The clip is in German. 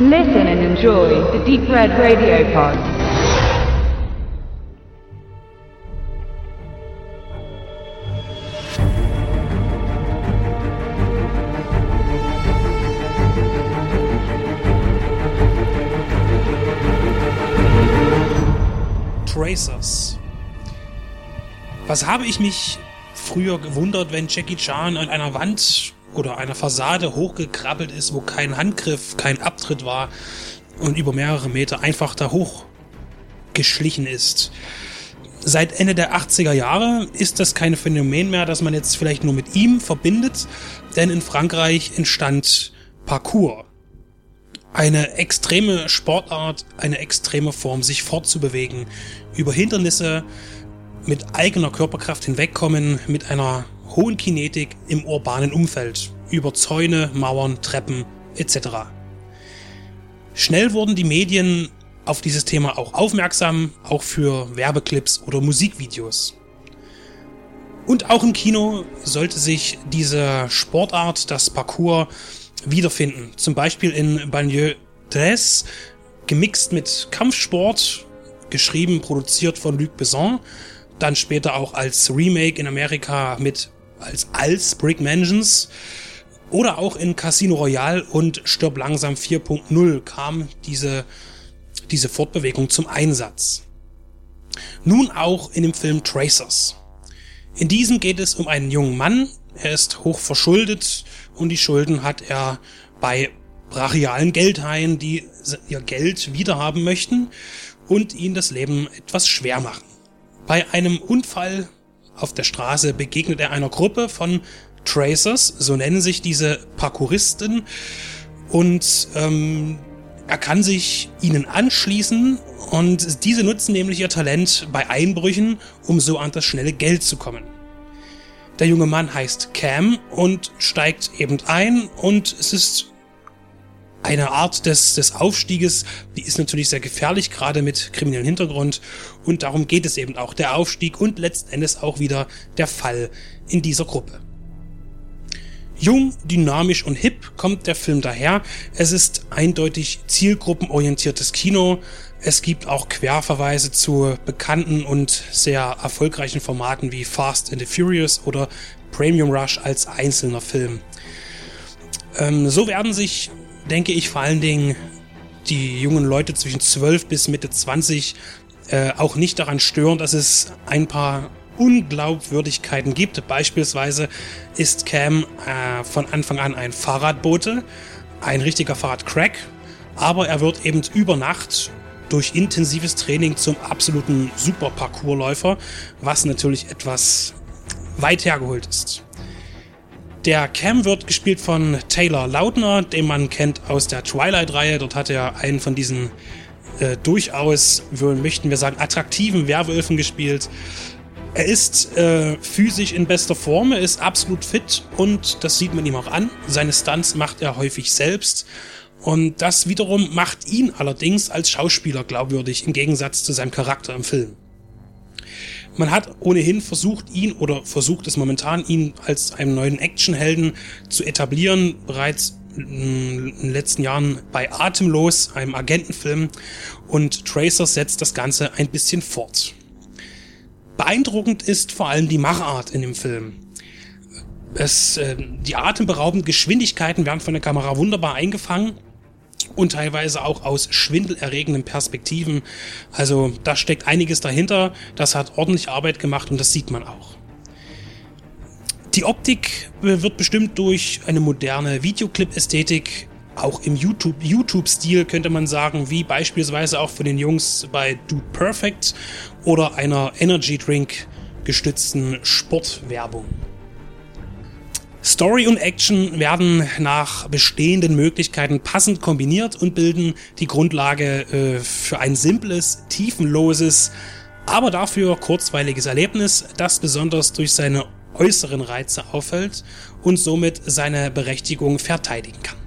Listen and enjoy the Deep Red Radio Pod. Tracers. Was habe ich mich früher gewundert, wenn Jackie Chan an einer Wand oder einer Fassade hochgekrabbelt ist, wo kein Handgriff, kein Abtritt war und über mehrere Meter einfach da hochgeschlichen ist. Seit Ende der 80er Jahre ist das kein Phänomen mehr, das man jetzt vielleicht nur mit ihm verbindet, denn in Frankreich entstand Parkour. Eine extreme Sportart, eine extreme Form, sich fortzubewegen, über Hindernisse mit eigener Körperkraft hinwegkommen, mit einer hohen Kinetik im urbanen Umfeld, über Zäune, Mauern, Treppen etc. Schnell wurden die Medien auf dieses Thema auch aufmerksam, auch für Werbeclips oder Musikvideos. Und auch im Kino sollte sich diese Sportart, das Parcours, wiederfinden. Zum Beispiel in Banlieue 3, gemixt mit Kampfsport, geschrieben, produziert von Luc Besson, dann später auch als Remake in Amerika mit als als Brick Mansions oder auch in Casino Royale und Stirb langsam 4.0 kam diese, diese Fortbewegung zum Einsatz. Nun auch in dem Film Tracers. In diesem geht es um einen jungen Mann, er ist hoch verschuldet und die Schulden hat er bei brachialen Geldhaien, die ihr Geld wiederhaben möchten und ihn das Leben etwas schwer machen. Bei einem Unfall auf der Straße begegnet er einer Gruppe von Tracers, so nennen sich diese Parkouristen, und ähm, er kann sich ihnen anschließen und diese nutzen nämlich ihr Talent bei Einbrüchen, um so an das schnelle Geld zu kommen. Der junge Mann heißt Cam und steigt eben ein und es ist eine Art des, des Aufstieges, die ist natürlich sehr gefährlich, gerade mit kriminellem Hintergrund. Und darum geht es eben auch, der Aufstieg und letzten Endes auch wieder der Fall in dieser Gruppe. Jung, dynamisch und hip kommt der Film daher. Es ist eindeutig zielgruppenorientiertes Kino. Es gibt auch Querverweise zu bekannten und sehr erfolgreichen Formaten wie Fast and the Furious oder Premium Rush als einzelner Film. Ähm, so werden sich denke ich, vor allen Dingen die jungen Leute zwischen 12 bis Mitte 20 äh, auch nicht daran stören, dass es ein paar Unglaubwürdigkeiten gibt. Beispielsweise ist Cam äh, von Anfang an ein Fahrradbote, ein richtiger Fahrradcrack, aber er wird eben über Nacht durch intensives Training zum absoluten Super-Parcours-Läufer, was natürlich etwas weit hergeholt ist. Der Cam wird gespielt von Taylor Lautner, den man kennt aus der Twilight-Reihe. Dort hat er einen von diesen äh, durchaus, möchten wir sagen, attraktiven Werwölfen gespielt. Er ist äh, physisch in bester Form, er ist absolut fit und das sieht man ihm auch an. Seine Stunts macht er häufig selbst. Und das wiederum macht ihn allerdings als Schauspieler glaubwürdig im Gegensatz zu seinem Charakter im Film. Man hat ohnehin versucht, ihn oder versucht es momentan, ihn als einen neuen Actionhelden zu etablieren. Bereits in den letzten Jahren bei Atemlos, einem Agentenfilm. Und Tracer setzt das Ganze ein bisschen fort. Beeindruckend ist vor allem die Machart in dem Film. Es, äh, die atemberaubenden Geschwindigkeiten werden von der Kamera wunderbar eingefangen und teilweise auch aus schwindelerregenden Perspektiven. Also da steckt einiges dahinter. Das hat ordentlich Arbeit gemacht und das sieht man auch. Die Optik wird bestimmt durch eine moderne Videoclip-Ästhetik, auch im YouTube-Stil YouTube könnte man sagen, wie beispielsweise auch von den Jungs bei Dude Perfect oder einer Energy Drink gestützten Sportwerbung. Story und Action werden nach bestehenden Möglichkeiten passend kombiniert und bilden die Grundlage äh, für ein simples, tiefenloses, aber dafür kurzweiliges Erlebnis, das besonders durch seine äußeren Reize auffällt und somit seine Berechtigung verteidigen kann.